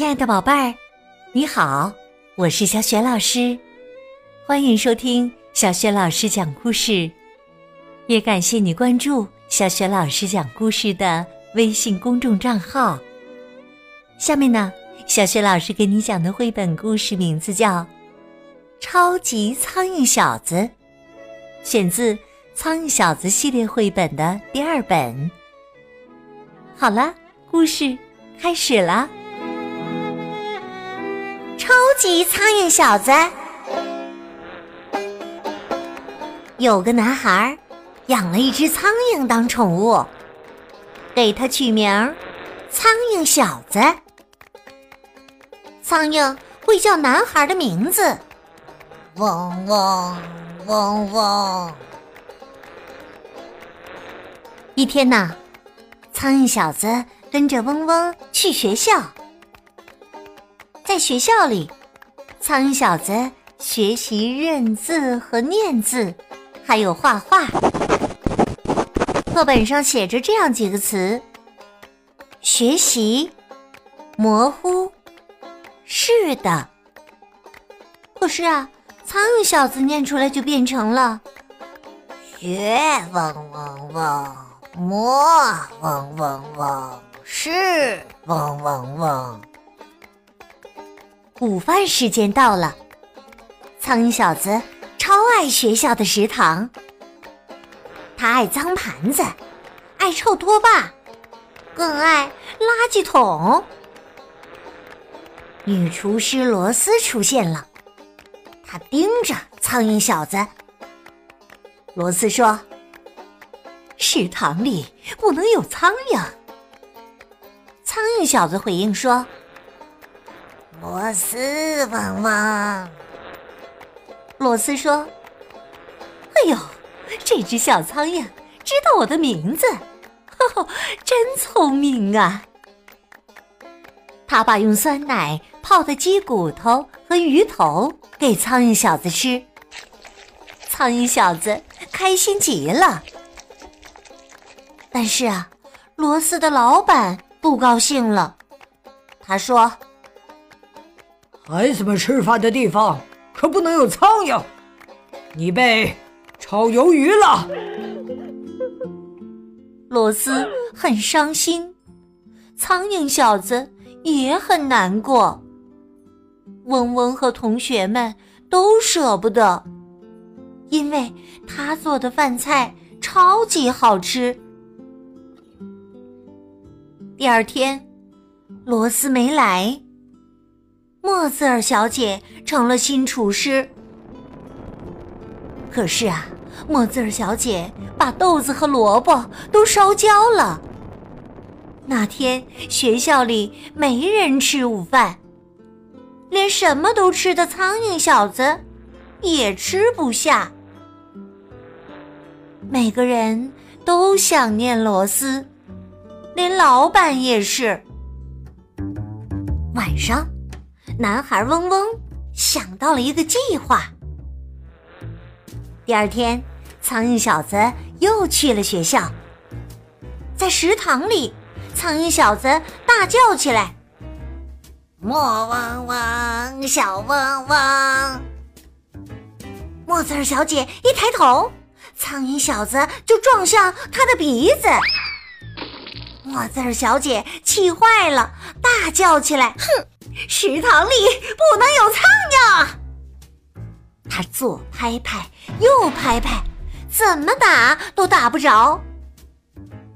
亲爱的宝贝儿，你好，我是小雪老师，欢迎收听小雪老师讲故事，也感谢你关注小雪老师讲故事的微信公众账号。下面呢，小雪老师给你讲的绘本故事名字叫《超级苍蝇小子》，选自《苍蝇小子》系列绘本的第二本。好了，故事开始了。苍蝇小子，有个男孩养了一只苍蝇当宠物，给它取名“苍蝇小子”。苍蝇会叫男孩的名字，嗡嗡嗡嗡。一天呐，苍蝇小子跟着嗡嗡去学校。在学校里，苍蝇小子学习认字和念字，还有画画。课本上写着这样几个词：学习、模糊、是的。可是啊，苍蝇小子念出来就变成了学嗡嗡嗡，模嗡嗡嗡，是嗡嗡嗡。午饭时间到了，苍蝇小子超爱学校的食堂。他爱脏盘子，爱臭拖把，更爱垃圾桶。女厨师罗斯出现了，她盯着苍蝇小子。罗斯说：“食堂里不能有苍蝇。”苍蝇小子回应说。罗斯汪汪，罗斯说：“哎呦，这只小苍蝇知道我的名字，呵呵，真聪明啊！”他把用酸奶泡的鸡骨头和鱼头给苍蝇小子吃，苍蝇小子开心极了。但是啊，罗斯的老板不高兴了，他说。孩子们吃饭的地方可不能有苍蝇，你被炒鱿鱼了。罗斯很伤心，苍蝇小子也很难过。嗡嗡和同学们都舍不得，因为他做的饭菜超级好吃。第二天，罗斯没来。莫兹尔小姐成了新厨师，可是啊，莫兹尔小姐把豆子和萝卜都烧焦了。那天学校里没人吃午饭，连什么都吃的苍蝇小子也吃不下。每个人都想念罗斯，连老板也是。晚上。男孩嗡嗡想到了一个计划。第二天，苍蝇小子又去了学校。在食堂里，苍蝇小子大叫起来：“莫嗡嗡，小嗡嗡！”莫子儿小姐一抬头，苍蝇小子就撞向她的鼻子。莫子儿小姐气坏了，大叫起来：“哼！”食堂里不能有苍蝇。他左拍拍，右拍拍，怎么打都打不着。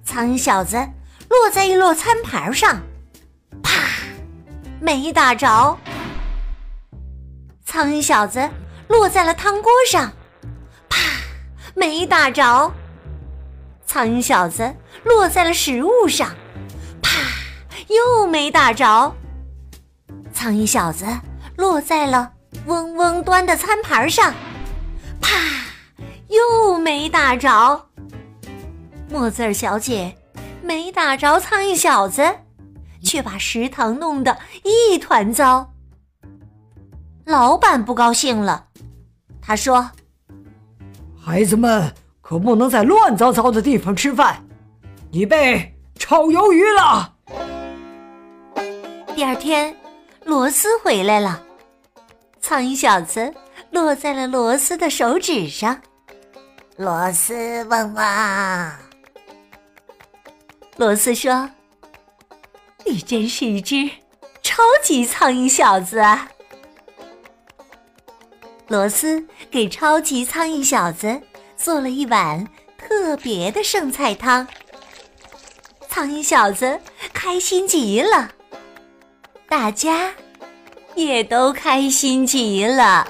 苍蝇小子落在一摞餐盘上，啪，没打着。苍蝇小子落在了汤锅上，啪，没打着。苍蝇小子落在了食物上，啪，又没打着。苍蝇小子落在了嗡嗡端的餐盘上，啪，又没打着。莫兹尔小姐没打着苍蝇小子，却把食堂弄得一团糟。老板不高兴了，他说：“孩子们可不能在乱糟糟的地方吃饭，你被炒鱿鱼了。”第二天。螺丝回来了。苍蝇小子落在了罗斯的手指上。罗斯问我：“罗斯说，你真是一只超级苍蝇小子啊！”罗斯给超级苍蝇小子做了一碗特别的剩菜汤。苍蝇小子开心极了，大家。也都开心极了。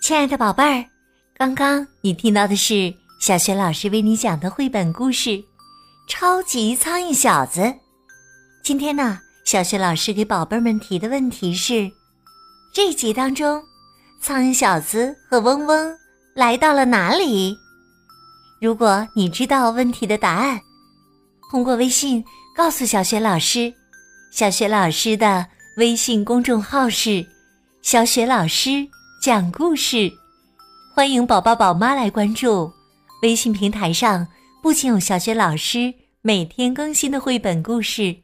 亲爱的宝贝儿，刚刚你听到的是小雪老师为你讲的绘本故事《超级苍蝇小子》。今天呢，小雪老师给宝贝们提的问题是：这集当中，苍蝇小子和嗡嗡来到了哪里？如果你知道问题的答案，通过微信告诉小雪老师。小雪老师的微信公众号是“小雪老师讲故事”，欢迎宝宝宝妈来关注。微信平台上不仅有小雪老师每天更新的绘本故事，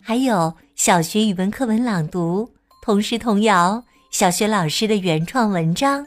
还有小学语文课文朗读、童诗童谣、小学老师的原创文章。